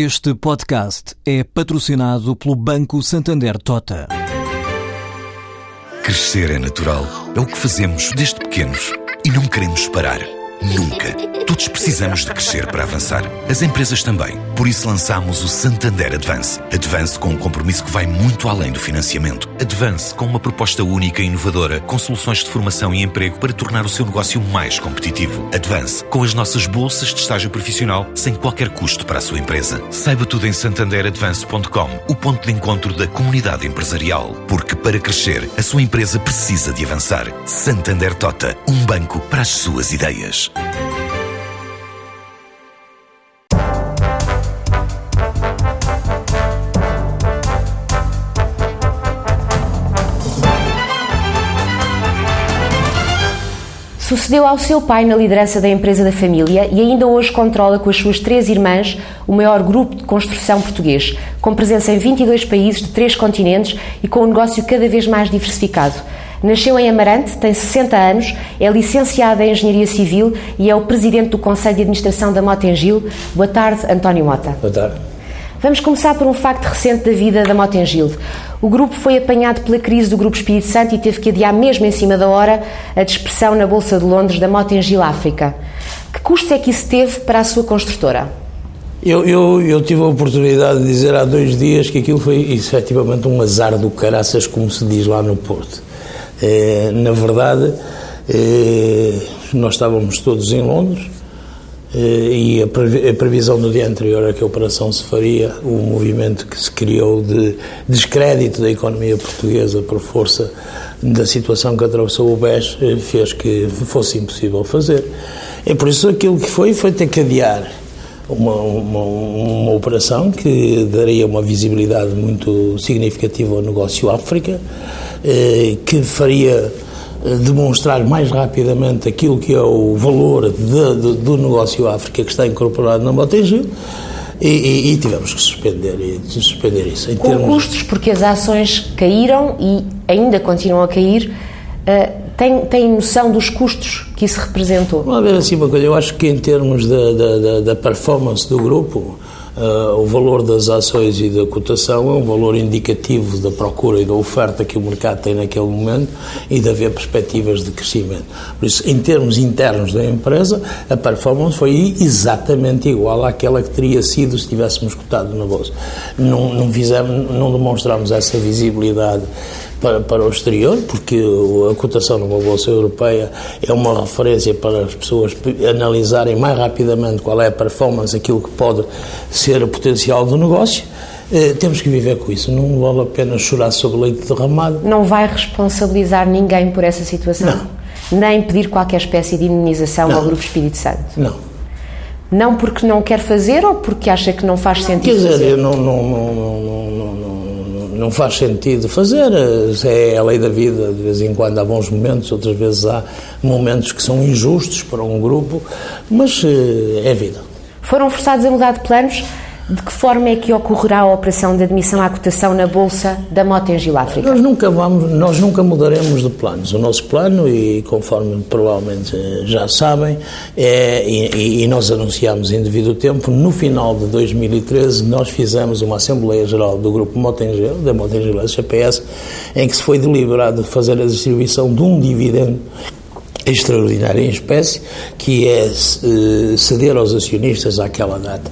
Este podcast é patrocinado pelo Banco Santander Tota. Crescer é natural. É o que fazemos desde pequenos e não queremos parar. Nunca. Todos precisamos de crescer para avançar. As empresas também. Por isso lançamos o Santander Advance. Advance com um compromisso que vai muito além do financiamento. Advance com uma proposta única e inovadora, com soluções de formação e emprego para tornar o seu negócio mais competitivo. Advance com as nossas bolsas de estágio profissional sem qualquer custo para a sua empresa. Saiba tudo em santanderadvance.com, o ponto de encontro da comunidade empresarial. Porque para crescer, a sua empresa precisa de avançar. Santander Tota, um banco para as suas ideias. Sucedeu ao seu pai na liderança da empresa da família e ainda hoje controla com as suas três irmãs o maior grupo de construção português, com presença em 22 países de três continentes e com um negócio cada vez mais diversificado. Nasceu em Amarante, tem 60 anos, é licenciado em Engenharia Civil e é o presidente do Conselho de Administração da Motengil. Boa tarde, António Mota. Boa tarde. Vamos começar por um facto recente da vida da Motengil. O grupo foi apanhado pela crise do Grupo Espírito Santo e teve que adiar mesmo em cima da hora a dispersão na Bolsa de Londres da Motengil África. Que custos é que isso teve para a sua construtora? Eu, eu, eu, tive a oportunidade de dizer há dois dias que aquilo foi efetivamente um azar do caraças, como se diz lá no Porto. É, na verdade, é, nós estávamos todos em Londres, e a previsão do dia anterior a que a operação se faria, o movimento que se criou de descrédito da economia portuguesa por força da situação que atravessou o BES eh, fez que fosse impossível fazer. É por isso aquilo que foi, foi ter que adiar uma, uma, uma operação que daria uma visibilidade muito significativa ao negócio África, eh, que faria demonstrar mais rapidamente aquilo que é o valor de, de, do negócio África que está incorporado na Motengil e, e, e, tivemos que suspender, e, suspender isso. Em Com termos... custos, porque as ações caíram e ainda continuam a cair, uh, tem, tem noção dos custos que isso representou? Vamos ver assim uma coisa, eu acho que em termos da, da, da performance do grupo, o valor das ações e da cotação é um valor indicativo da procura e da oferta que o mercado tem naquele momento e de haver perspectivas de crescimento. Por isso, em termos internos da empresa, a performance foi exatamente igual àquela que teria sido se tivéssemos cotado na Bolsa. Não, não, fizemos, não demonstramos essa visibilidade para, para o exterior, porque a cotação numa Bolsa Europeia é uma referência para as pessoas analisarem mais rapidamente qual é a performance, aquilo que pode ser o potencial do negócio. Eh, temos que viver com isso, não vale a pena chorar sobre leite derramado. Não vai responsabilizar ninguém por essa situação? Não. Nem pedir qualquer espécie de indemnização não. ao Grupo Espírito Santo? Não. Não porque não quer fazer ou porque acha que não faz sentido Quer dizer, fazer? não, não, não, não, não não faz sentido fazer, é a lei da vida, de vez em quando há bons momentos, outras vezes há momentos que são injustos para um grupo, mas eh, é vida. Foram forçados a mudar de planos? De que forma é que ocorrerá a operação de admissão à cotação na Bolsa da Motengil África? Nós nunca, vamos, nós nunca mudaremos de planos. O nosso plano, e conforme provavelmente já sabem, é, e, e nós anunciámos em devido tempo, no final de 2013 nós fizemos uma Assembleia Geral do Grupo Motengil, da Motengil SGPS, em que se foi deliberado fazer a distribuição de um dividendo extraordinária em espécie, que é eh, ceder aos acionistas àquela data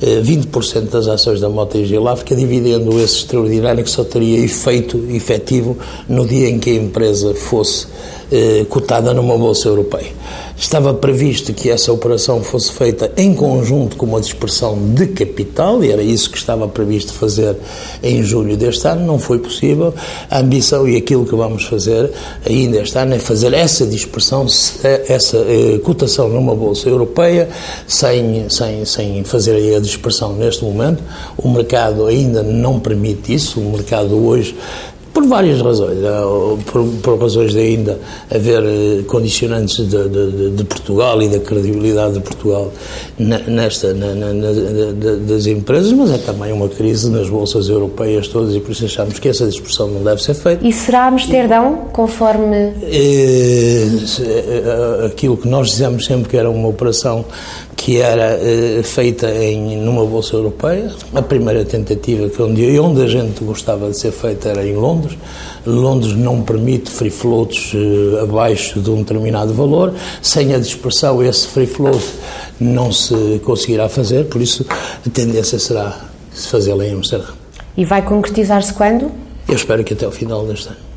20% eh, das ações da Motengil África, dividendo esse extraordinário que só teria efeito efetivo no dia em que a empresa fosse eh, cotada numa bolsa europeia. Estava previsto que essa operação fosse feita em conjunto com uma dispersão de capital, e era isso que estava previsto fazer em julho deste ano, não foi possível. A ambição e aquilo que vamos fazer ainda este ano é fazer essa dispersão, essa eh, cotação numa bolsa europeia, sem, sem, sem fazer a dispersão neste momento. O mercado ainda não permite isso, o mercado hoje por várias razões. Por, por razões de ainda haver eh, condicionantes de, de, de, Portugal e da credibilidade de Portugal nesta, na, na, na, das empresas, mas é também uma crise nas bolsas europeias todas e por isso achamos que essa dispersão não deve ser feita. E será Amsterdão, conforme. É, aquilo que nós dizemos sempre que era uma operação que era uh, feita em, numa bolsa europeia. A primeira tentativa que onde, onde a gente gostava de ser feita era em Londres. Londres não permite free floats uh, abaixo de um determinado valor. Sem a dispersão, esse free float não se conseguirá fazer, por isso a tendência será fazê-la em Amsterdã. E vai concretizar-se quando? Eu espero que até o final deste ano.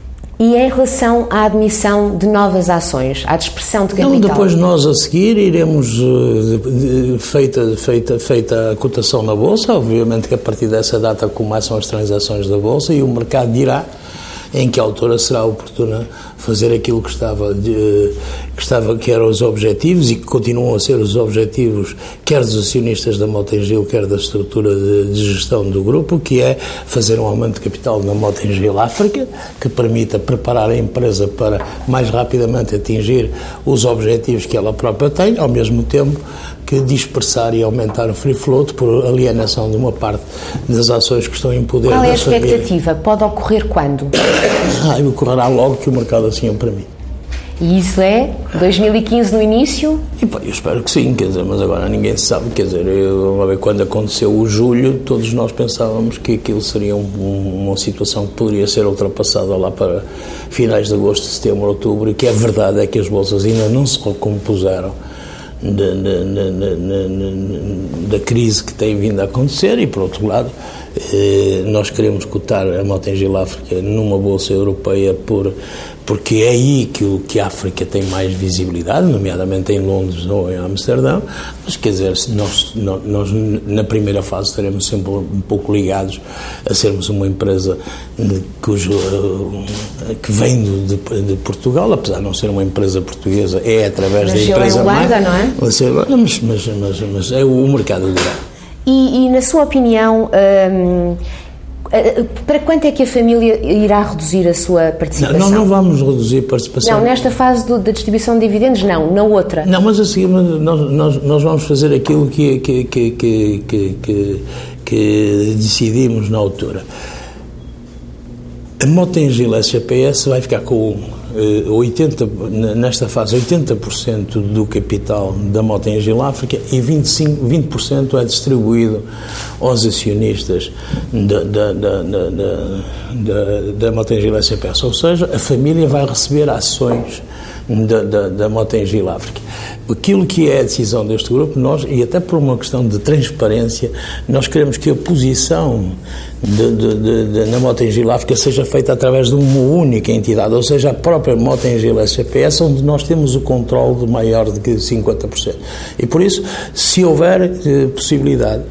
E em relação à admissão de novas ações, à dispersão de capital? Não, depois nós a seguir iremos, eh, feita, feita, feita a cotação na Bolsa, obviamente que a partir dessa data começam as transações da Bolsa e o mercado dirá em que altura será oportuna fazer aquilo que estava, de, que estava que eram os objetivos e que continuam a ser os objetivos quer dos acionistas da Motengil, quer da estrutura de, de, gestão do grupo, que é fazer um aumento de capital na Motengil África, que permita preparar a empresa para mais rapidamente atingir os objetivos que ela própria tem, ao mesmo tempo que dispersar e aumentar o free float por alienação de uma parte das ações que estão em poder Qual é a expectativa? Pode ocorrer quando? Ah, ocorrerá logo que o mercado assim o permite. E isso é 2015 no início? E, pá, eu espero que sim, quer dizer, mas agora ninguém sabe, quer dizer, eu, quando aconteceu o julho, todos nós pensávamos que aquilo seria um, uma situação que poderia ser ultrapassada lá para finais de agosto, setembro, outubro, e que a verdade é que as bolsas ainda não se recompuseram da, da, da, da, crise que tem vindo a acontecer e, por outro lado, nós queremos cotar a Motengil África numa bolsa europeia por porque é aí que, o, que a África tem mais visibilidade, nomeadamente em Londres ou em Amsterdão, mas quer dizer, nós, nós na primeira fase estaremos sempre um pouco ligados a sermos uma empresa cujo, eh, que vem de, de Portugal, apesar de não ser uma empresa portuguesa, é através mas da empresa mãe. não é? Mas, mas, mas, mas, é o mercado dirá. E, e, na sua opinião, eh, para quanto é que a família irá reduzir a sua participação? Não, não vamos reduzir a participação. Não, nesta fase do, da distribuição de dividendos, não, na outra. Não, mas a seguir nós, nós, nós vamos fazer aquilo que, que, que, que, que, que decidimos na altura. A Motengil vai ficar com 80, eh, nesta fase 80% do capital da Motengil África e 25, 20% é distribuído aos acionistas da, da, da, da, da, da Motengil SGPS. Ou seja, a família vai receber ações da, da, da Motengil África. Aquilo que é a decisão deste grupo, nós, e até por uma questão de transparência, nós queremos que a posição de, de, de, de, na África seja feita através de uma única entidade, ou seja, a própria Motengil SCPS, onde nós temos o controle de maior de 50%. E por isso, se houver eh, possibilidade,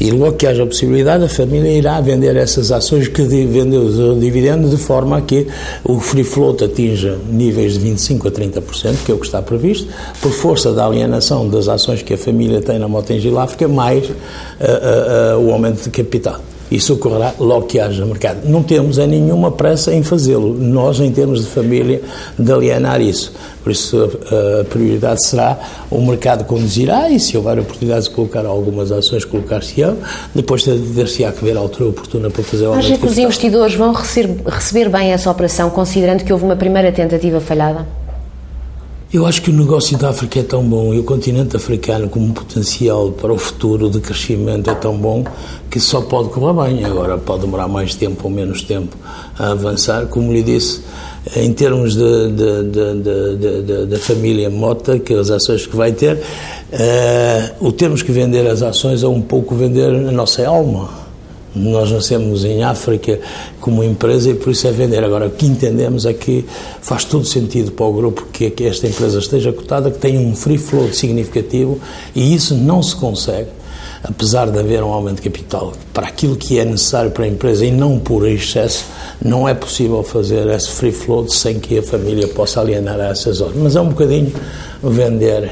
e logo que haja possibilidade, a família irá vender essas ações que vendeu o dividendo de forma a que o free float atinja níveis de 25% a 30%, que é o que está previsto, por força da alienação das ações que a família tem na Motengil África, mais uh, uh, uh, o aumento de capital. Isso ocorrerá logo que haja mercado. Não temos a nenhuma pressa em fazê-lo. Nós, em termos de família, de alienar isso. Por isso, a, prioridade será o mercado conduzirá e, se houver oportunidade de colocar algumas ações, colocar-se-ão. Depois ter-se-á que ver a altura oportuna para fazer o Acha que os investidores vão receber, receber bem essa operação, considerando que houve uma primeira tentativa falhada? Eu acho que o negócio da África é tão bom e o continente africano, como potencial para o futuro de crescimento, é tão bom que só pode correr bem. Agora, pode demorar mais tempo ou menos tempo a avançar. Como lhe disse, em termos da família Mota, que as ações que vai ter, uh, o termos que vender as ações é um pouco vender a nossa alma nós nascemos em África como empresa e por isso é vender. Agora, o que entendemos é que faz todo sentido para o grupo que, esta empresa esteja cotada, que tenha um free flow significativo e isso não se consegue, apesar de haver um aumento de capital para aquilo que é necessário para a empresa e não por excesso, não é possível fazer esse free flow sem que a família possa alienar a essas horas. Mas é um bocadinho vender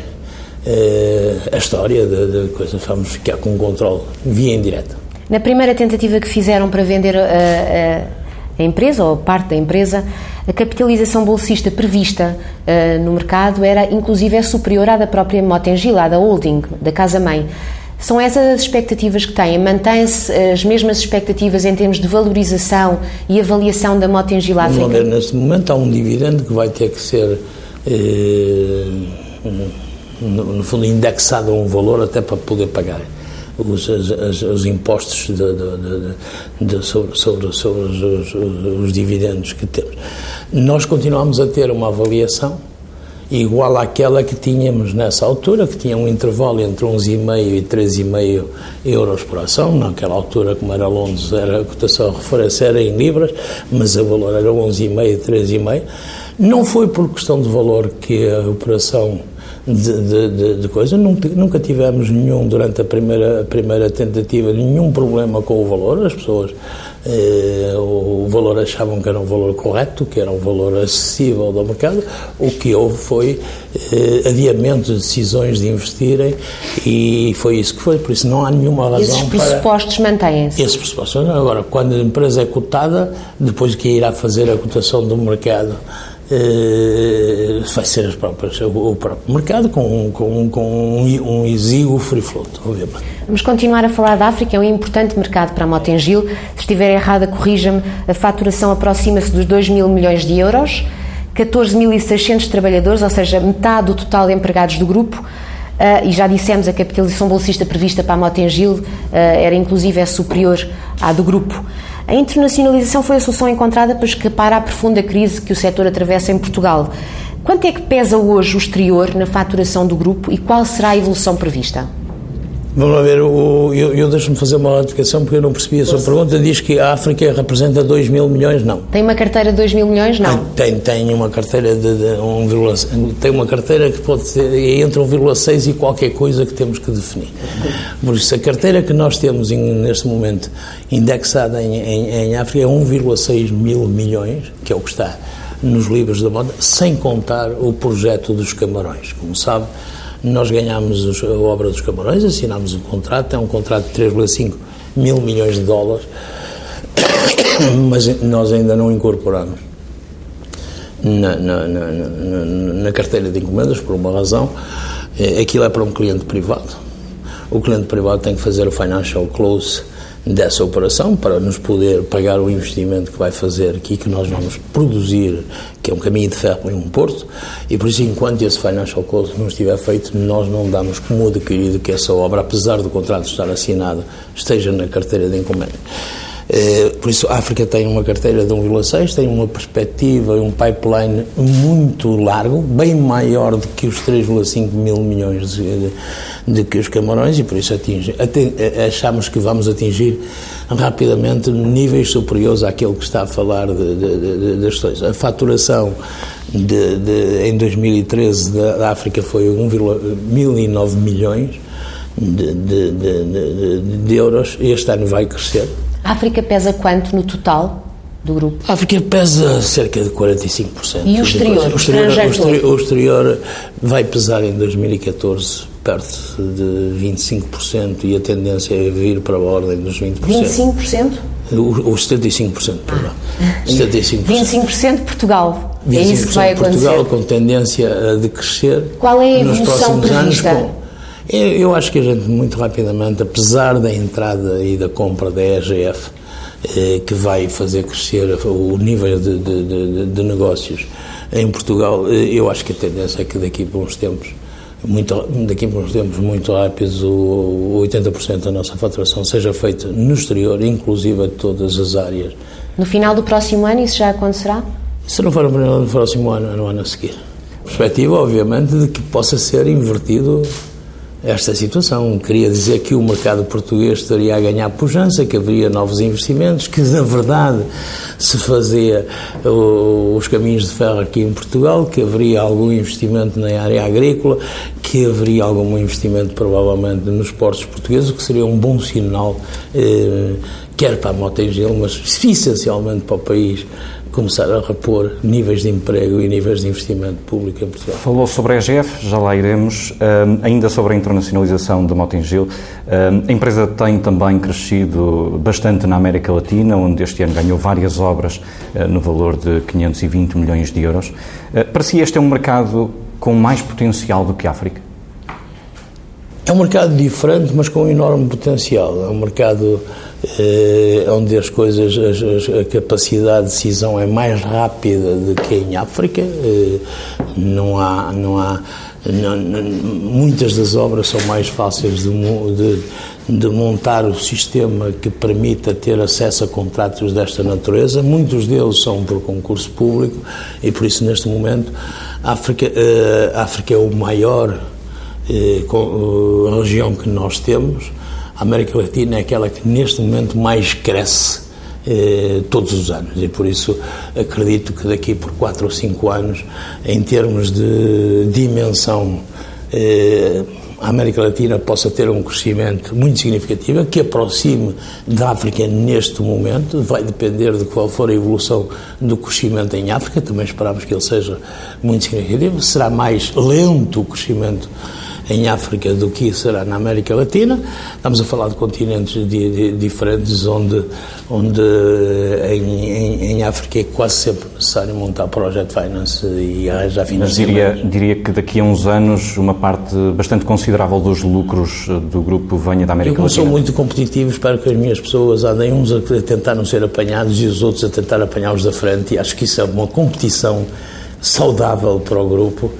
eh, a história de coisa, vamos ficar com um controle via indireta. Na primeira tentativa que fizeram para vender a, a, a empresa, ou parte da empresa, a capitalização bolsista prevista uh, no mercado era, inclusive, é superior à da própria Motengil, à da holding, da casa-mãe. São essas as expectativas que têm? Mantêm-se as mesmas expectativas em termos de valorização e avaliação da Motengil África? Não, neste momento há um dividendo que vai ter que ser... Eh, no, no fundo, indexado a um valor até para poder pagar os, as, os impostos de, de, de, sobre, sobre, sobre os, os, os dividendos que temos. Nós continuamos a ter uma avaliação igual àquela que tínhamos nessa altura, que tinha um intervalo entre 11,5 e 3,5 euros por ação. Naquela altura, como era Londres, era a cotação referência era em libras, mas o valor era 11,5 e 3,5. Não foi por questão de valor que a operação de, de, de, coisa. Nunca, nunca, tivemos nenhum, durante a primeira, a primeira tentativa, nenhum problema com o valor. As pessoas, eh, o valor achavam que era um valor correto, que era um valor acessível do mercado. O que houve foi eh, adiamento de decisões de investirem e foi isso que foi. Por isso não há nenhuma razão Esses pressupostos para... mantêm-se? Esses pressupostos. Agora, quando a empresa é cotada, depois que irá fazer a cotação do mercado Uh, vai ser as próprias, o, o próprio mercado com, com, com um, um exíguo free float, obviamente. Vamos continuar a falar da África, é um importante mercado para a Motengil. Se estiver errada, corrija-me, a faturação aproxima-se dos 2 mil milhões de euros, 14.600 trabalhadores, ou seja, metade do total de empregados do grupo. Uh, e já dissemos, a capitalização bolsista prevista para a Motengil uh, era inclusive é superior à do grupo. A internacionalização foi a solução encontrada para escapar à profunda crise que o setor atravessa em Portugal. Quanto é que pesa hoje o exterior na faturação do grupo e qual será a evolução prevista? Vamos lá ver, eu, eu, deixo-me fazer uma ratificação porque eu não percebi a sua pergunta. Diz que a África representa 2 mil milhões, não. Tem uma carteira de 2 mil milhões, não? Tem, tem uma carteira de, de 1, tem uma carteira que pode ser entre 1,6 e qualquer coisa que temos que definir. Por isso, a carteira que nós temos em, neste momento indexada em, em, em África é 1,6 mil milhões, que é o que está nos livros da moda, sem contar o projeto dos camarões. Como sabe, nós ganhámos a obra dos Camarões, assinámos um contrato, é um contrato de 3,5 mil milhões de dólares, mas nós ainda não incorporamos na, na, na, na, carteira de encomendas, por uma razão. É, aquilo é para um cliente privado. O cliente privado tem que fazer o financial close dessa operação para nos poder pagar o investimento que vai fazer aqui, que nós vamos produzir, que é um caminho de ferro em um porto, e por isso, enquanto esse financial close não estiver feito, nós não damos como adquirido que essa obra, apesar do contrato estar assinado, esteja na carteira de encomenda. Eh, por isso, a África tem uma carteira de 1,6, tem uma perspectiva e um pipeline muito largo, bem maior do que os 3,5 mil milhões de, de, que os Camarões, e por isso atinge, eh, achamos que vamos atingir rapidamente níveis superiores àquele que está a falar de, de, das coisas. A faturação em 2013 da África foi 1,009 milhões de euros, e este ano vai crescer a África pesa quanto no total do grupo? A África pesa cerca de 45%. E o exterior? O exterior, o exterior, o exterior vai pesar em 2014 perto de 25% e a tendência é vir para a ordem dos 20%. 25%? Os 75%, perdão. Ah. 75%. 25% Portugal. 25% é isso que vai acontecer. Portugal com tendência a crescer. Qual é a evolução prevista? Anos, com, eu acho que a gente, muito rapidamente, apesar da entrada e da compra da EGF, eh, que vai fazer crescer o nível de, de, de, de, negócios em Portugal, eh, eu acho que a tendência é que daqui para uns tempos, muito, daqui para uns tempos muito rápidos, o 80% da nossa faturação seja feita no exterior, inclusive a todas as áreas. No final do próximo ano isso já acontecerá? Se não for no final do próximo ano, é no ano a seguir. Perspectiva, obviamente, de que possa ser invertido esta situação. Queria dizer que o mercado português estaria a ganhar pujança, que haveria novos investimentos, que na verdade se fazia os caminhos de ferro aqui em Portugal, que haveria algum investimento na área agrícola, que haveria algum investimento provavelmente nos portos portugueses, o que seria um bom sinal, eh, quer para a Motengil, mas essencialmente para o país começar a repor níveis de emprego e níveis de investimento público em Portugal. Falou sobre a EGF, já lá iremos. Um, ainda sobre a internacionalização da Motengil, um, a empresa tem também crescido bastante na América Latina, onde este ano ganhou várias obras uh, no valor de 520 milhões de euros. Uh, para si este é um mercado com mais potencial do que a África? É um mercado diferente, mas com um enorme potencial. É um mercado eh, onde as coisas, as, a capacidade de decisão é mais rápida do que em África. Eh, não há, não há Não, não, muitas das obras são mais fáceis de, de, de, montar o sistema que permita ter acesso a contratos desta natureza. Muitos deles são por concurso público e por isso neste momento a África, eh, a África é o maior eh, a região que nós temos. A América Latina é aquela que neste momento mais cresce eh, todos os anos e por isso acredito que daqui por 4 ou 5 anos, em termos de dimensão, eh, a América Latina possa ter um crescimento muito significativo que aproxime da África neste momento. Vai depender de qual for a evolução do crescimento em África. Também esperamos que ele seja muito significativo. Será mais lento o crescimento em África do que será na América Latina. Estamos a falar de continentes de, de, diferentes, onde, onde em, em, em, África é quase sempre necessário montar Project Finance e arranjar financiamento. Mas diria, diria que daqui a uns anos uma parte bastante considerável dos lucros do grupo venha da América Eu, Latina. Eu sou muito competitivo, espero que as minhas pessoas andem uns a tentar não ser apanhados e os outros a tentar apanhá-los da frente e acho que isso é uma competição saudável para o grupo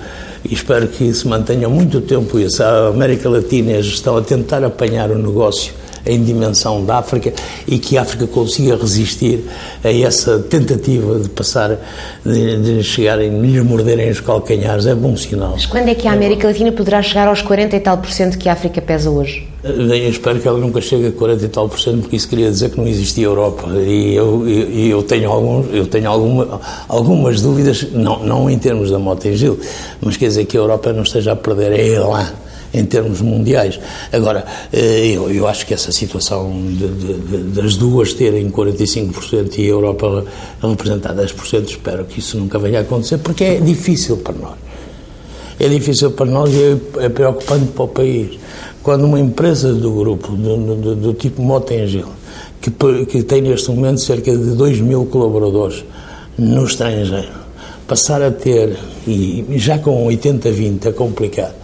e espero que se mantenha muito tempo isso. A América Latina e a gestão a tentar apanhar o negócio em dimensão da África e que a África consiga resistir a essa tentativa de passar, de, de chegarem, lhe morderem os calcanhares, é bom sinal. Mas quando é que a América Latina poderá chegar aos 40 e tal por cento que a África pesa hoje? Espero que ela nunca chegue a 40 e tal por cento, porque isso queria dizer que não existia Europa. E eu, eu, eu tenho, alguns, eu tenho alguma, algumas dúvidas, não, não em termos da Motengil, mas quer dizer que a Europa não esteja a perder a Elan em termos mundiais. Agora, eh, eu, eu acho que essa situação de, de, das duas terem 45% e a Europa representar 10%, espero que isso nunca venha a acontecer, porque é difícil para nós. É difícil para nós e é, é preocupante para o país. Quando uma empresa do grupo, do, do, do tipo Motengil, que, que tem neste momento cerca de 2 mil colaboradores no estrangeiro, passar a ter, e já com 80-20 é complicado,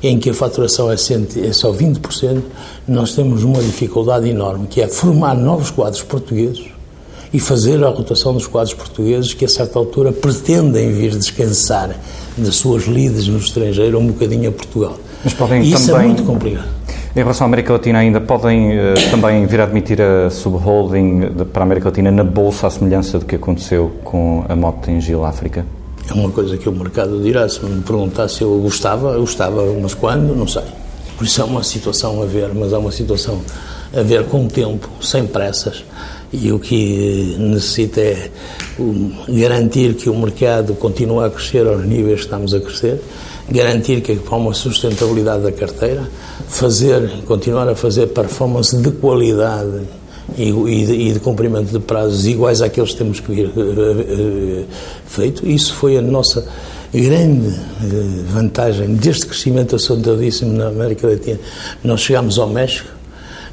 em que a faturação é, é só 20%, nós temos uma dificuldade enorme, que é formar novos quadros portugueses e fazer a rotação dos quadros portugueses que, a certa altura, pretendem vir descansar das suas lides no estrangeiro um bocadinho a Portugal. Mas podem e isso também, é muito complicado. Em relação à América Latina, ainda podem uh, também vir a admitir a subholding de, para a América Latina na Bolsa, à semelhança do que aconteceu com a moto em Gil África? É uma coisa que o mercado dirá. Se me perguntar se eu gostava, eu gostava, mas quando, não sei. Por isso é uma situação a ver, mas é uma situação a ver com o tempo, sem pressas. E o que necessita é garantir que o mercado continue a crescer aos níveis que estamos a crescer, garantir que há uma sustentabilidade da carteira, fazer, continuar a fazer performance de qualidade e, e, de, e de cumprimento de prazos iguais àqueles que temos que vir uh, uh, feito. Isso foi a nossa grande uh, vantagem deste crescimento assustadíssimo na América Latina. Nós chegámos ao México,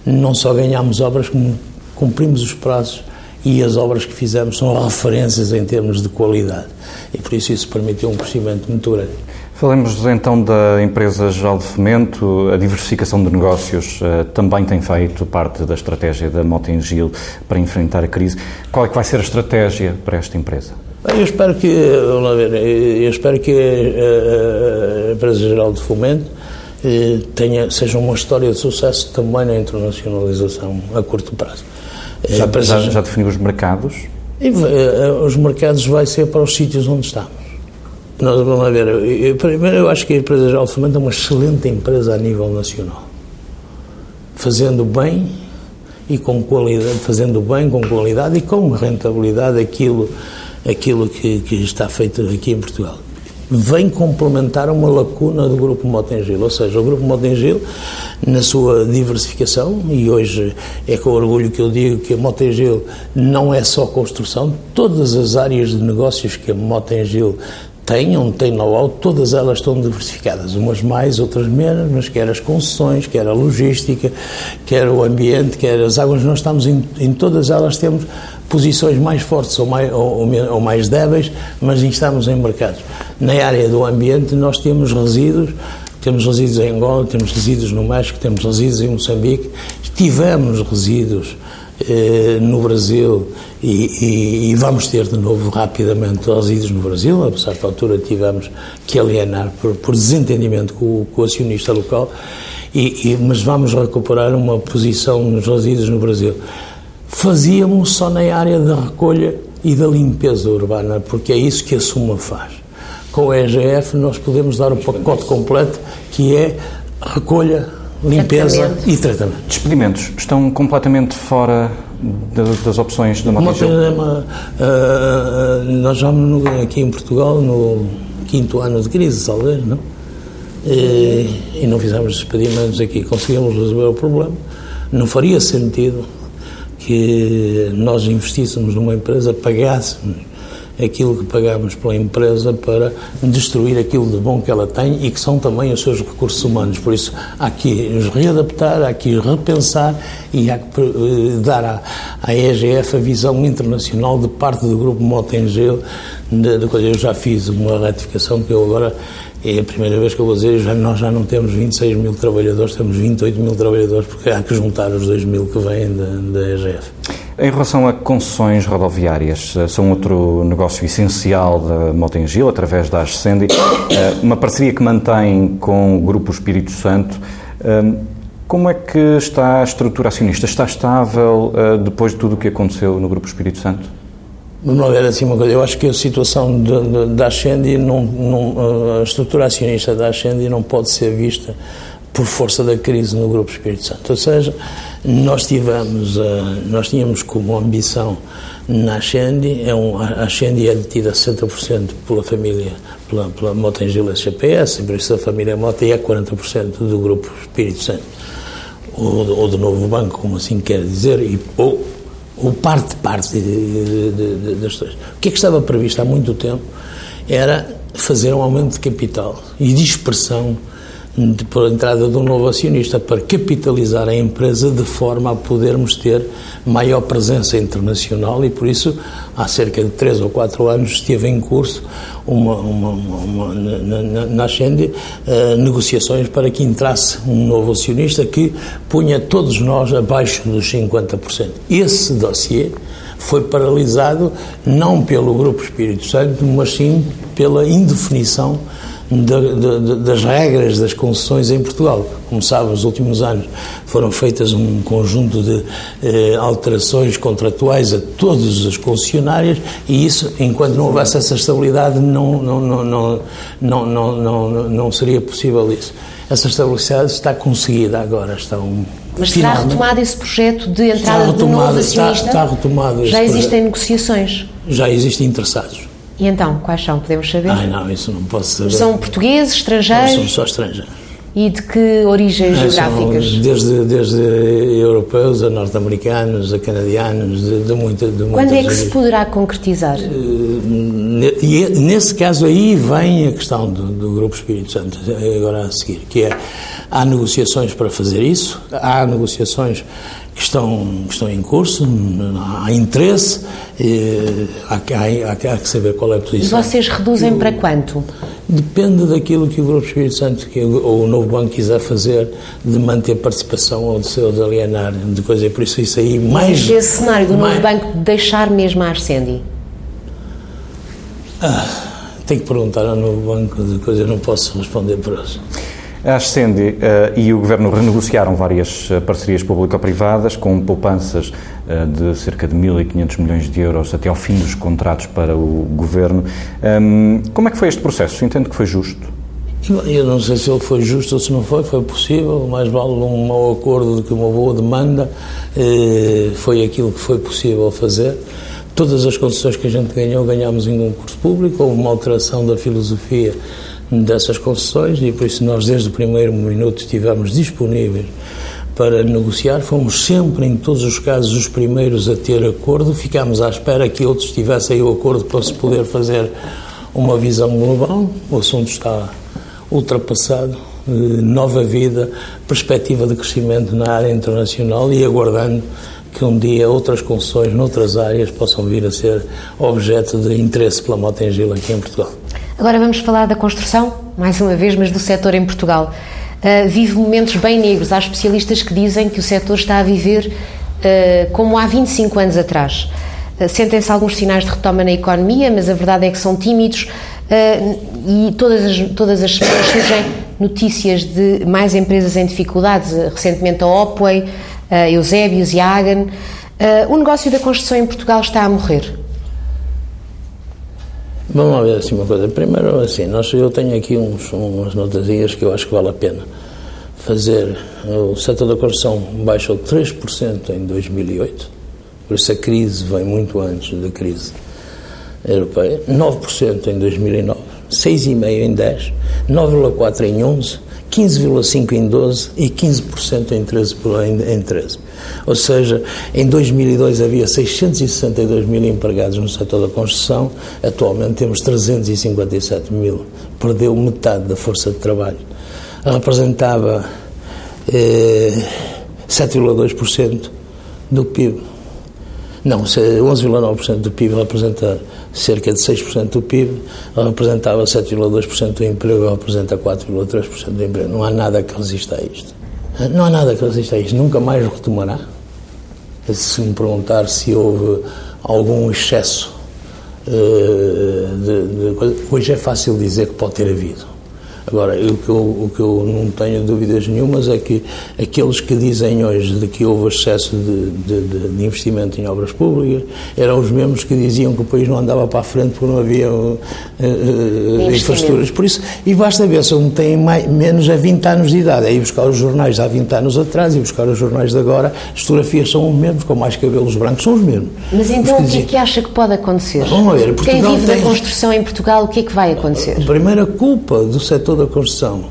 não só ganhámos obras, como cumprimos os prazos e as obras que fizemos são referências em termos de qualidade. E por isso isso permitiu um crescimento muito grande. Falemos então da empresa Geral de Fomento. A diversificação de negócios uh, também tem feito parte da estratégia da Motengil para enfrentar a crise. Qual é que vai ser a estratégia para esta empresa? Eu espero que, vamos ver, eu espero que a, a empresa Geral de Fomento eh, tenha, seja uma história de sucesso também na internacionalização a curto prazo. Já, já, já definiu os mercados? Os mercados vai ser para os sítios onde estamos. Nós vamos ver, primeiro eu acho que a empresa de Alfamento é uma excelente empresa a nível nacional. Fazendo bem e com qualidade, fazendo bem, com qualidade e com rentabilidade aquilo, aquilo que, que está feito aqui em Portugal. Vem complementar uma lacuna do Grupo Motengil, ou seja, o Grupo Motengil, na sua diversificação, e hoje é com orgulho que eu digo que a Motengil não é só construção, todas as áreas de negócios que a Motengil têm, onde tem know-how, todas elas estão diversificadas, umas mais, outras menos, mas quer as concessões, quer a logística, quer o ambiente, quer as águas, nós estamos em, em todas elas, temos posições mais fortes ou mais, ou, ou mais débeis, mas estamos em mercados. Na área do ambiente nós temos resíduos, temos resíduos em Angola, temos resíduos no México, temos resíduos em Moçambique, tivemos resíduos eh, no Brasil e, e, e, vamos ter de novo rapidamente resíduos no Brasil. A certa altura tivemos que alienar por, por desentendimento com, com, o acionista local, e, mas vamos recuperar uma posição nos resíduos no Brasil. Fazíamos só na área da recolha e da limpeza urbana, porque é isso que a Suma faz. Com o EGF nós podemos dar o pacote completo que é recolha, limpeza tratamento. e tratamento. Despedimentos estão completamente fora de, das opções da Motogel? Uh, nós vamos aqui em Portugal no quinto ano de crise, talvez, não? E, e não fizemos despedimentos aqui. Conseguimos resolver o problema. Não faria sentido que nós investíssemos numa empresa, pagássemos aquilo que pagamos pela empresa para destruir aquilo de bom que ela tem e que são também os seus recursos humanos. Por isso, há que os readaptar, há que repensar e há que eh, dar à, à EGF a visão internacional de parte do grupo Motengel. De, eu já fiz uma retificação que eu agora é a primeira vez que eu vou dizer, já, nós já não temos 26 mil trabalhadores, temos 28 mil trabalhadores, porque há que juntar os 2 mil que vêm da EGF. Em relação a concessões rodoviárias, eh, são outro negócio essencial da Motengil, através da Ascendi, eh, uma parceria que mantém com o Grupo Espírito Santo. Eh, como é que está a estrutura acionista? Está estável depois de tudo o que aconteceu no Grupo Espírito Santo? Vamos ver assim uma coisa. Eu acho que a situação da Ascendi, não, não, a estrutura acionista da Ascendi não pode ser vista por força da crise no Grupo Espírito Santo. Ou seja, nós tivemos, eh, nós tínhamos como ambição na Ascendi, é um, a Ascendi é detida 60% pela família, pela, pela Motengil SGPS, por isso a família Mota é 40% do Grupo Espírito Santo, ou, ou do novo banco, como assim quer dizer, e, ou, ou parte, parte das coisas. O que é que estava previsto há muito tempo era fazer um aumento de capital e de pela entrada de um novo acionista para capitalizar a empresa de forma a podermos ter maior presença internacional e por isso há cerca de três ou quatro anos esteve em curso uma, uma, uma, uma na, Ascendi uh, negociações para que entrasse um novo acionista que punha todos nós abaixo dos 50%. Esse dossiê foi paralisado não pelo Grupo Espírito Santo, mas sim pela indefinição das regras das concessões em Portugal. Como sabe, nos últimos anos foram feitas um conjunto de eh, alterações contratuais a todas as concessionárias e isso, enquanto não houvesse essa estabilidade, não, não, não, não, não, não, não, não seria possível isso. Essa estabilidade está conseguida agora, está um mas será retomado esse projeto de entrada de um novo acionista? Está, está retomado. Já existem negociações? Já existem interessados. E então, quais são? Podemos saber? Ai, não, isso não posso saber. São portugueses, estrangeiros? Não, são só estrangeiros. E de que origens é, geográficas? Desde, desde europeus a norte-americanos, a canadianos, de, de, muita, de Quando é que se poderá concretizar? E nesse caso aí vem a questão do, do Grupo Espírito Santo, agora a seguir, que é, há negociações para fazer isso, há negociações que estão, que estão em curso, há interesse, há, há, há, que saber qual é a posição. E vocês reduzem para quanto? Depende daquilo que o Grupo Espírito Santo que, ou o novo banco quiser fazer, de manter participação ou de, ou de alienar, de coisa. Por isso, isso aí mais. E esse cenário do mais, novo banco deixar mesmo a Arcendi? Ah, tenho que perguntar ao novo banco de coisa, eu não posso responder por hoje. A Ascendi uh, e o Governo renegociaram várias uh, parcerias público-privadas com poupanças uh, de cerca de 1.500 milhões de euros até ao fim dos contratos para o Governo. Um, como é que foi este processo? Entendo que foi justo? Eu não sei se ele foi justo ou se não foi, foi possível, mais vale um mau acordo do que uma boa demanda, foi aquilo que foi possível fazer. Todas as concessões que a gente ganhou, ganhámos em concurso público, houve uma alteração da filosofia dessas concessões e por isso nós desde o primeiro minuto estivemos disponíveis para negociar, fomos sempre em todos os casos os primeiros a ter acordo, ficámos à espera que outros tivessem o acordo para se poder fazer uma visão global, o assunto está ultrapassado, nova vida, perspectiva de crescimento na área internacional e aguardando que um dia outras concessões noutras áreas possam vir a ser objeto de interesse pela Motengil aqui em Portugal. Agora vamos falar da construção, mais uma vez, mas do setor em Portugal. Uh, vive momentos bem negros. Há especialistas que dizem que o setor está a viver como há 25 anos atrás. Sentem-se alguns sinais de retoma na economia, mas a verdade é que são tímidos e todas as, todas as semanas surgem notícias de mais empresas em dificuldades. Recentemente a Opway, a Eusébios e a Hagen. O negócio da construção em Portugal está a morrer. Vamos ver assim uma coisa. Primeiro, assim, nós, eu tenho aqui uns, umas notazinhas que eu acho que vale a pena fazer. O setor da construção baixou 3% em 2008, por isso a crise vem muito antes da crise europeia. 9% em 2009, 6,5% em 10, 9,4% em 11, 15,5% em 12 e 15% em 13, em 13. Ou seja, em 2002 havia 662 mil empregados no setor da construção, atualmente temos 357 mil. Perdeu metade da força de trabalho. Representava eh, 7,2% do PIB. Não, 11,9% do PIB representa cerca de 6% do PIB, representava 7,2% do emprego, representa 4,3% do emprego. Não há nada que resista a isto. Não há nada que resista a isto. Nunca mais retomará. Se me perguntar se houve algum excesso uh, de, de coisa, hoje é fácil dizer que pode ter havido. Agora, o que, eu, o que eu não tenho dúvidas nenhumas é que aqueles que dizem hoje de que houve excesso de, de, de investimento em obras públicas eram os mesmos que diziam que o país não andava para a frente porque não havia uh, uh, infraestruturas. Por isso, e basta ver se um tem mais, menos a 20 anos de idade, aí buscar os jornais há 20 anos atrás e buscar os jornais de agora, as fotografias são os mesmos, com mais cabelos brancos, são os mesmos. Mas então o que é que acha que pode acontecer? Vamos ver, Quem vive tem... da construção em Portugal, o que é que vai acontecer? A primeira culpa do setor da construção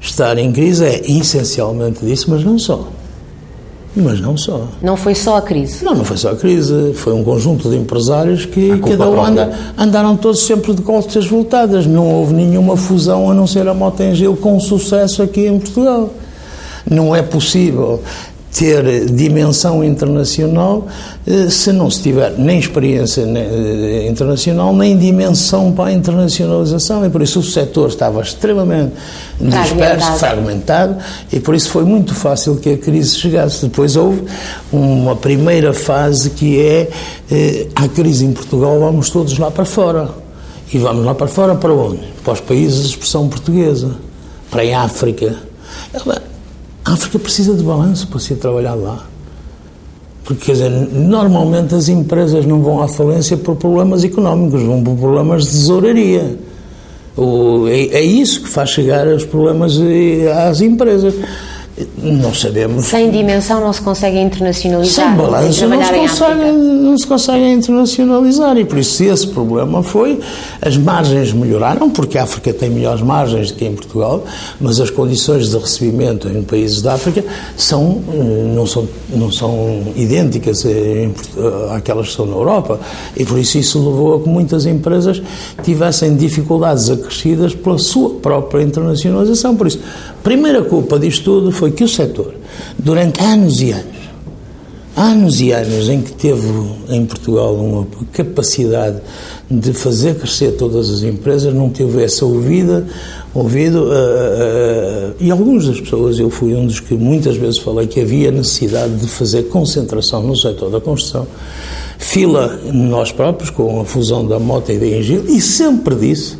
estar em crise é essencialmente disso, mas não só. Mas não só. Não foi só a crise? Não, não foi só a crise. Foi um conjunto de empresários que cada um anda, andaram todos sempre de costas voltadas. Não houve nenhuma fusão a não ser a Motengil com sucesso aqui em Portugal. Não é possível ter dimensão internacional eh, se não se tiver nem experiência eh, internacional, nem dimensão para a internacionalização. E por isso o setor estava extremamente disperso, fragmentado, e por isso foi muito fácil que a crise chegasse. Depois houve uma primeira fase que é eh, a crise em Portugal, vamos todos lá para fora. E vamos lá para fora para onde? Para os países de expressão portuguesa, para a África. A África precisa de balanço para ser trabalhado lá. Porque, quer dizer, normalmente as empresas não vão à falência por problemas económicos, vão por problemas de tesouraria. É, é isso que faz chegar os problemas às empresas. Não sabemos. Sem dimensão não se consegue internacionalizar. Sem balanço não se, consegue, não se consegue internacionalizar. E por isso esse problema foi. As margens melhoraram, porque a África tem melhores margens do que em Portugal, mas as condições de recebimento em países da África são, eh, não, são, não são idênticas àquelas que estão na Europa. E por isso isso levou a que muitas empresas tivessem dificuldades acrescidas pela sua própria internacionalização. Por isso, primeira culpa disto tudo foi que o setor, durante anos e anos, anos e anos em que teve em Portugal uma capacidade de fazer crescer todas as empresas, não teve essa ouvida, ouvido, uh, uh, e algumas das pessoas, eu fui um dos que muitas vezes falei que havia necessidade de fazer concentração no setor da construção, fila nós próprios, com a fusão da Mota e da Engil, e sempre disse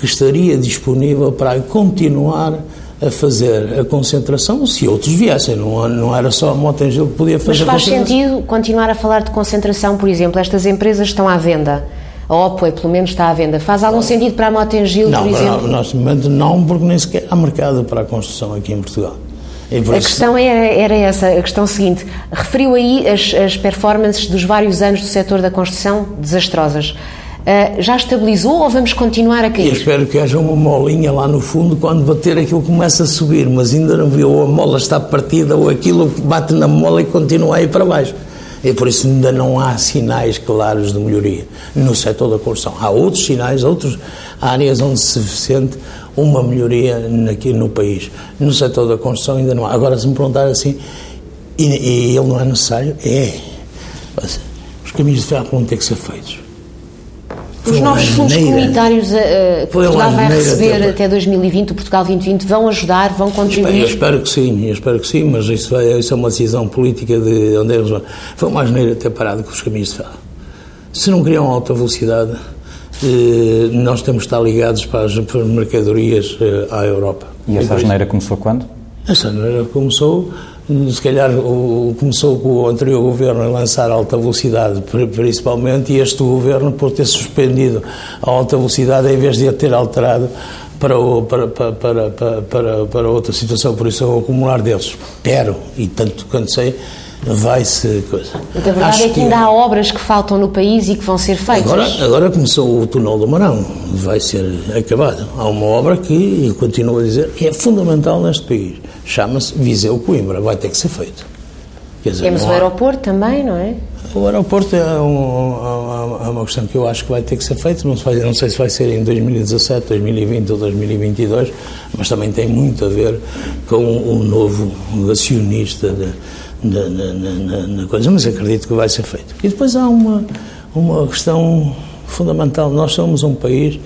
que estaria disponível para continuar a fazer a concentração se outros viessem, não, não era só a Motengil que podia fazer Mas faz sentido continuar a falar de concentração, por exemplo, estas empresas estão à venda, a Opel pelo menos está à venda, faz algum sentido para a Motengil, não, por exemplo? Não, neste momento não, porque nem sequer há mercado para a construção aqui em Portugal. A questão era, era, essa, a questão seguinte, referiu aí as, as performances dos vários anos do setor da construção desastrosas. Uh, já estabilizou ou vamos continuar a cair? Eu espero que haja uma molinha lá no fundo quando bater aquilo começa a subir, mas ainda não viu ou a mola está partida ou aquilo bate na mola e continua a ir para baixo. E por isso ainda não há sinais claros de melhoria no setor da construção. Há outros sinais, outras áreas onde se sente uma melhoria aqui no país. No setor da construção ainda não há. Agora, se me perguntar assim, e, e ele não é necessário? É. Os caminhos de ferro vão ter que ser feitos Os novos fundos comunitários uh, que Portugal vai receber até 2020, o Portugal 2020, vão ajudar, vão contribuir? Eu espero que sim, eu espero que sim, mas isso, é, isso é uma decisão política de onde eles vão. Foi uma asneira ter parado com os caminhos de ferro. Se não criam alta velocidade, eh, nós temos de estar ligados para as, para as mercadorias eh, à Europa. E essa asneira começou quando? Essa asneira começou se calhar começou com o anterior governo a lançar alta velocidade, principalmente, e este governo por ter suspendido a alta velocidade em vez de a ter alterado para, o, para, para, para, para, outra situação, por isso o acumular deles. Espero, e tanto quanto sei, vai-se coisa. a verdade Acho é que, que ainda há obras que faltam no país e que vão ser feitas. Agora, agora começou o túnel do Marão, vai ser acabado. Há uma obra que, e continuo a dizer, é fundamental neste país. Chama-se Viseu Coimbra, vai ter que ser feito. Dizer, Temos o aeroporto também, não é? O aeroporto é, um, é, uma questão que eu acho que vai ter que ser feito. Não, sei se vai ser em 2017, 2020 ou 2022, mas também tem muito a ver com o um novo acionista de, na, na, na, coisa, mas acredito que vai ser feito. E depois há uma, uma questão fundamental. Nós somos um país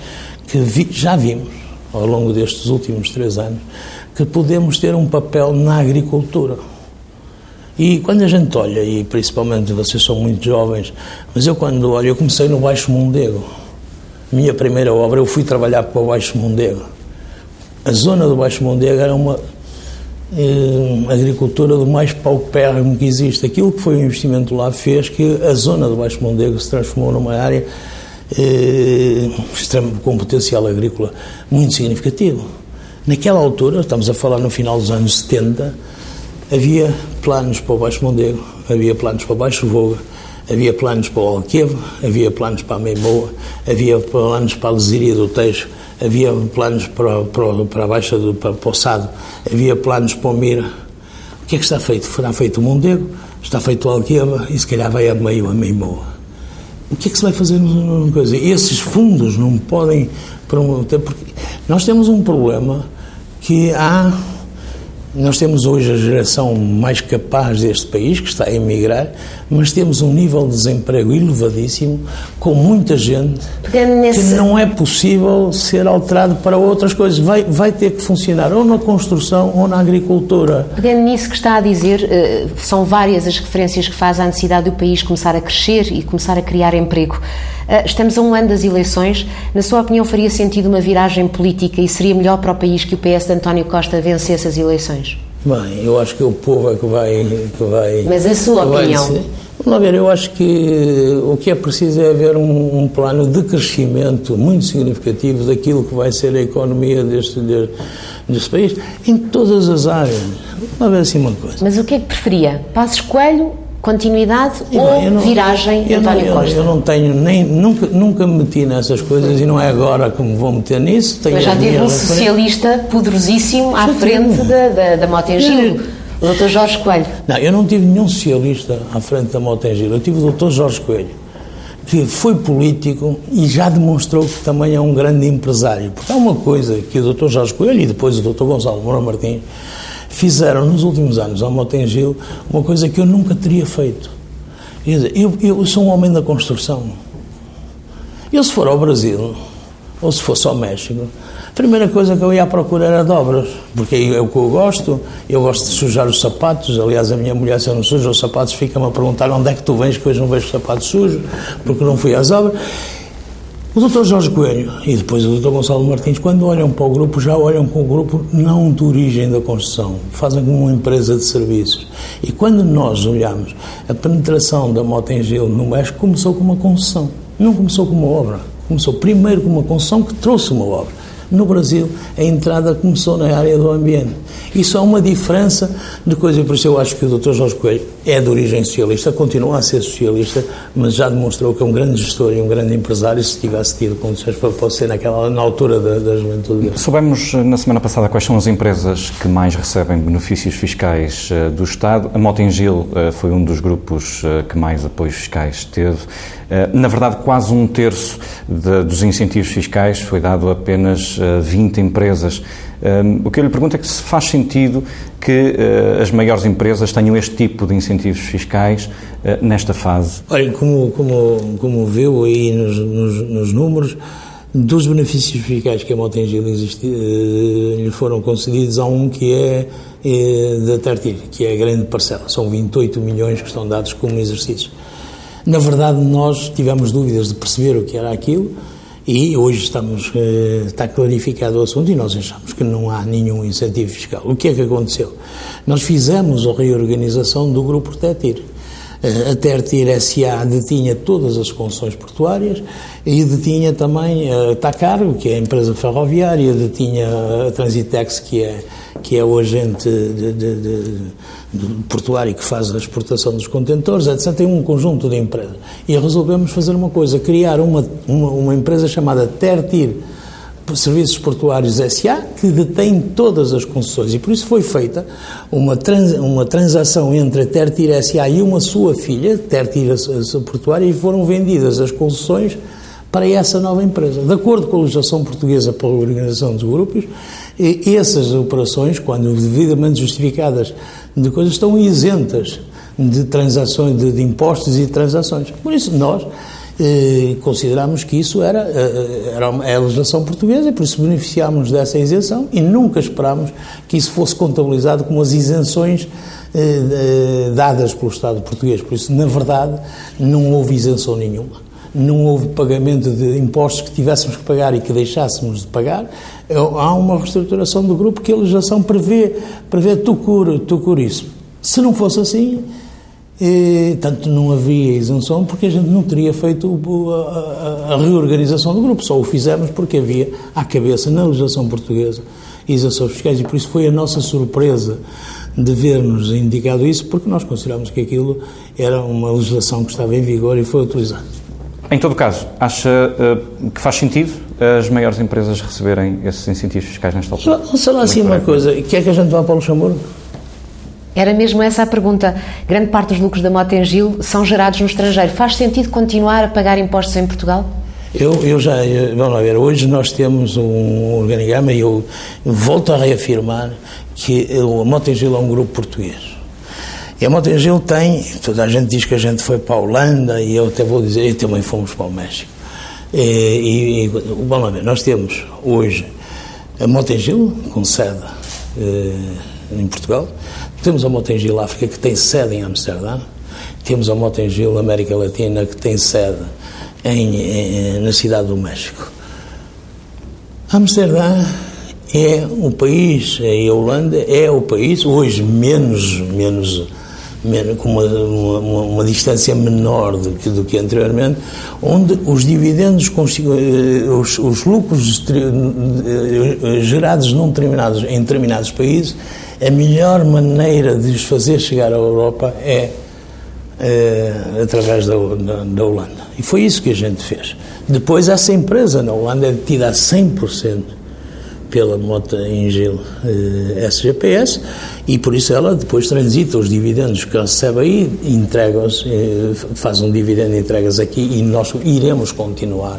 que vi, já vimos, ao longo destes últimos três anos, que podemos ter um papel na agricultura. E quando a gente olha, e principalmente vocês são muito jovens, mas eu quando olho, eu comecei no Baixo Mondego. Minha primeira obra, eu fui trabalhar para o Baixo Mondego. A zona do Baixo Mondego era uma eh, agricultura do mais paupérrimo que existe. Aquilo que foi o investimento lá fez que a zona do Baixo Mondego se transformou numa área eh, com potencial agrícola muito significativo. Naquela altura, estamos a falar no final dos anos 70, havia planos para o Baixo Mondego, havia planos para o Baixo Voga, havia planos para o Alqueva, havia planos para a Meimoa, havia planos para a Lesíria do Teixo, havia planos para, para, para a Baixa do para, para o Sado, havia planos para o Mira. O que é que está feito? Será feito o Mondego, está feito o Alqueva e se calhar vai a meio a Meimoa. O que é que se vai fazer numa coisa? Esses fundos não podem porque nós temos um problema que há nós temos hoje a geração mais capaz deste país, que está a emigrar, mas temos um nível de desemprego elevadíssimo, com muita gente, que não é possível ser alterado para outras coisas. Vai, vai ter que funcionar ou na construção ou na agricultura. Pegando nisso que está a dizer, eh, são várias as referências que faz à necessidade do país começar a crescer e começar a criar emprego. Eh, estamos a um ano das eleições. Na sua opinião, faria sentido uma viragem política e seria melhor para o país que o PS de António Costa vencesse as eleições? Bem, eu acho que o povo é que vai. Que vai Mas a sua opinião? Vamos ver, eu acho que o que é preciso é haver um, um, plano de crescimento muito significativo daquilo que vai ser a economia deste, deste país, em todas as áreas. Vamos ver assim uma coisa. Mas o que é que preferia? Passos Coelho continuidade ou não, viragem eu António não, Costa? Eu, não tenho nem nunca nunca me meti nessas coisas e não é agora que me vou meter nisso. Mas já tive um socialista poderosíssimo à frente da, da, da Motengil. O Dr. Jorge Coelho. Não, eu não tive nenhum socialista à frente da Motengil. Eu tive o Dr. Jorge Coelho, que foi político e já demonstrou que também é um grande empresário. Porque há uma coisa que o Dr. Jorge Coelho e depois o Dr. Gonçalo Moura Martins fizeram nos últimos anos ao Motengil uma coisa que eu nunca teria feito. Eu, eu sou um homem da construção. Eu, se for ao Brasil, ou se fosse ao México, a primeira coisa que eu ia à procura era de obras, porque é o que eu gosto. Eu gosto de sujar os sapatos. Aliás, a minha mulher, se eu não sujo os sapatos, fica-me a perguntar onde é que tu vens, que hoje não vejo sapatos sujos, porque não fui às obras. O Dr. Jorge Coelho e depois o Dr. Gonçalo Martins, quando olham para o grupo, já olham com o grupo não de origem da construção, fazem como uma empresa de serviços. E quando nós olhamos a penetração da Motengil no México, começou com uma concessão, não começou com uma obra. Começou primeiro com uma concessão que trouxe uma obra. No Brasil, a entrada começou na área do ambiente. Isso é uma diferença de coisa, por isso eu acho que o Dr. Jorge Coelho é de origem socialista, continua a ser socialista, mas já demonstrou que é um grande gestor e um grande empresário se tivesse tido condições para, para ser naquela, na altura da, da juventude. Soubemos na semana passada quais são as empresas que mais recebem benefícios fiscais uh, do Estado. A Motengil uh, foi um dos grupos uh, que mais apoios fiscais teve. Na verdade, quase um terço de, dos incentivos fiscais foi dado a apenas 20 empresas o que eu lhe pergunto é que se faz sentido que as maiores empresas tenham este tipo de incentivos fiscais nesta fase. Olha, como, como, como viu aí nos, nos, nos números, dos benefícios fiscais que a Motengil lhe foram concedidos, há um que é da Tartir, que é a grande parcela. São 28 milhões que estão dados como exercício. Na verdade, nós tivemos dúvidas de perceber o que era aquilo e hoje estamos, eh, está clarificado o assunto e nós achamos que não há nenhum incentivo fiscal. O que é que aconteceu? Nós fizemos a reorganização do grupo Tetir. Eh, a Tertir SA detinha todas as concessões portuárias e detinha também a Tacar, que é a empresa ferroviária, detinha a Transitex, que é, que é o agente de, de, de, portuário que faz a exportação dos contentores, etc. Tem um conjunto de empresas. E resolvemos fazer uma coisa, criar uma, uma, uma empresa chamada Tertir Serviços Portuários SA, que detém todas as concessões. E por isso foi feita uma, trans, uma transação entre a Tertir SA e uma sua filha, Tertir Portuária, e foram vendidas as concessões para essa nova empresa. De acordo com a legislação portuguesa para a organização dos grupos, essas operações, quando devidamente justificadas de coisas, estão isentas de transações, de, de impostos e transações. Por isso, nós eh, consideramos que isso era, eh, era é a legislação portuguesa, por isso beneficiámos dessa isenção e nunca esperámos que isso fosse contabilizado como as isenções eh, dadas pelo Estado português. Por isso, na verdade, não houve isenção nenhuma não houve pagamento de impostos que tivéssemos que pagar e que deixássemos de pagar, há uma reestruturação do grupo que a legislação prevê, prevê tucur, tucur isso. Se não fosse assim, eh, tanto não havia isenção porque a gente não teria feito a, a, a, reorganização do grupo, só o fizemos porque havia à cabeça na legislação portuguesa isenções fiscais e por isso foi a nossa surpresa de ver-nos indicado isso porque nós consideramos que aquilo era uma legislação que estava em vigor e foi utilizada. Em todo caso, acha uh, que faz sentido as maiores empresas receberem esses incentivos fiscais nesta altura? Sei lá assim uma coisa, quer que a gente vá para o Luxemburgo? Era mesmo essa a pergunta. Grande parte dos lucros da Motengil são gerados no estrangeiro. Faz sentido continuar a pagar impostos em Portugal? Eu, eu já, vamos lá ver, hoje nós temos um organigrama e eu volto a reafirmar que a Motengil é um grupo português e a Motengil tem, toda a gente diz que a gente foi para a Holanda e eu até vou dizer, e também fomos para o México. E, e vamos ver, nós temos hoje a Motengil, com sede eh, em Portugal, temos a Motengil África, que tem sede em Amsterdã, temos a Motengil América Latina, que tem sede em, em, na cidade do México. Amsterdã é o país, a Holanda é o país, hoje menos, menos com uma, uma, uma, distância menor do que, do que anteriormente, onde os dividendos, eh, os, os lucros eh, gerados num determinados, em determinados países, a melhor maneira de os fazer chegar à Europa é, é através da, da, da, Holanda. E foi isso que a gente fez. Depois, essa empresa na Holanda é detida a 100% pela Mota Engil eh, SGPS e por isso ela depois transita os dividendos que recebe aí, entrega-os, eh, faz um dividendo e entregas aqui e nós iremos continuar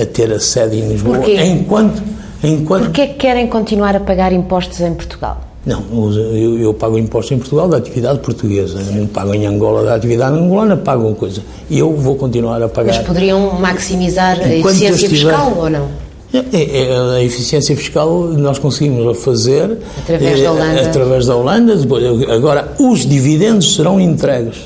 a ter a sede em Lisboa Porquê? enquanto... enquanto... Porquê que querem continuar a pagar impostos em Portugal? Não, eu, eu pago impostos em Portugal da atividade portuguesa, não pago em Angola da atividade angolana, pago uma coisa. E eu vou continuar a pagar. Mas poderiam maximizar a eficiência estiver... fiscal ou não? É, é, é, a eficiência fiscal nós conseguimos fazer através da Holanda. Através da Holanda. Agora, os dividendos serão entregues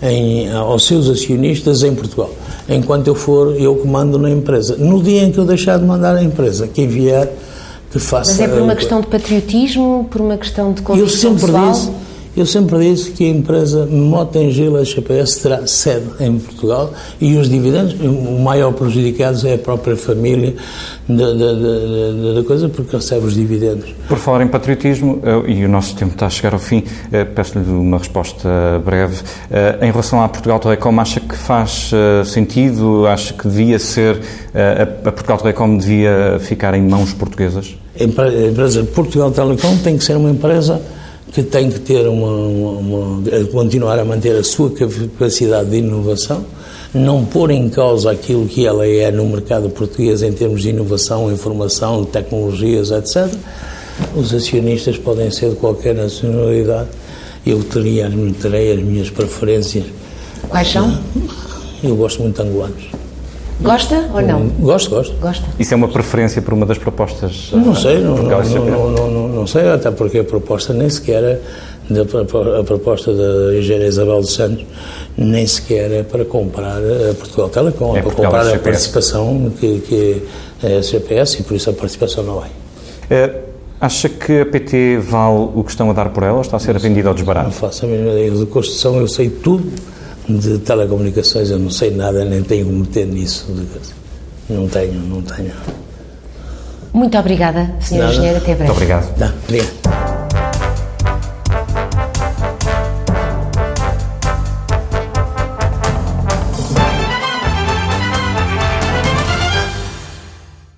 em, aos seus acionistas em Portugal, enquanto eu for eu comando na empresa. No dia em que eu deixar de mandar a empresa, quem vier que faça. Mas é por uma questão de patriotismo, por uma questão de convicção eu sempre pessoal? Disse, eu sempre disse que a empresa Motengil HPS terá sede em Portugal e os dividendos, o maior prejudicado é a própria família da, da, da, da coisa, porque recebe os dividendos. Por falar em patriotismo, eh, e o nosso tempo está a chegar ao fim, eh, peço-lhe uma resposta breve. Eh, em relação à Portugal Telecom, acha que faz sentido? Acha que devia ser, a Portugal Telecom devia ficar em mãos portuguesas? A empresa Portugal Telecom tem que ser uma empresa que tem que ter uma, uma, uma, continuar a manter a sua capacidade de inovação, não pôr em causa aquilo que ela é no mercado português em termos de inovação, informação, tecnologias, etc. Os acionistas podem ser de qualquer nacionalidade. Eu teria, terei as minhas preferências. Quais são? Eu gosto muito de angolanos. Gosta ou não? Gosto, gosto. Gosta. Isso é uma preferência por uma das propostas? Não sei, não, não, não, não, não, sei, até porque a proposta nem sequer é, a proposta da engenheira Isabel dos Santos nem sequer é para comprar a Portugal Telecom, é para comprar a participação que, que é a CPS e por isso a participação não vai. É, acha que a PT vale o que estão a dar por ela ou está a ser vendida ao desbarato? Não faço a mesma ideia de construção, eu sei tudo de telecomunicações eu não sei nada, nem tenho como meter nisso. Não tenho, não tenho. Muito obrigada, Sr. Engenheiro. Até breve. Muito obrigado. Tá, obrigado.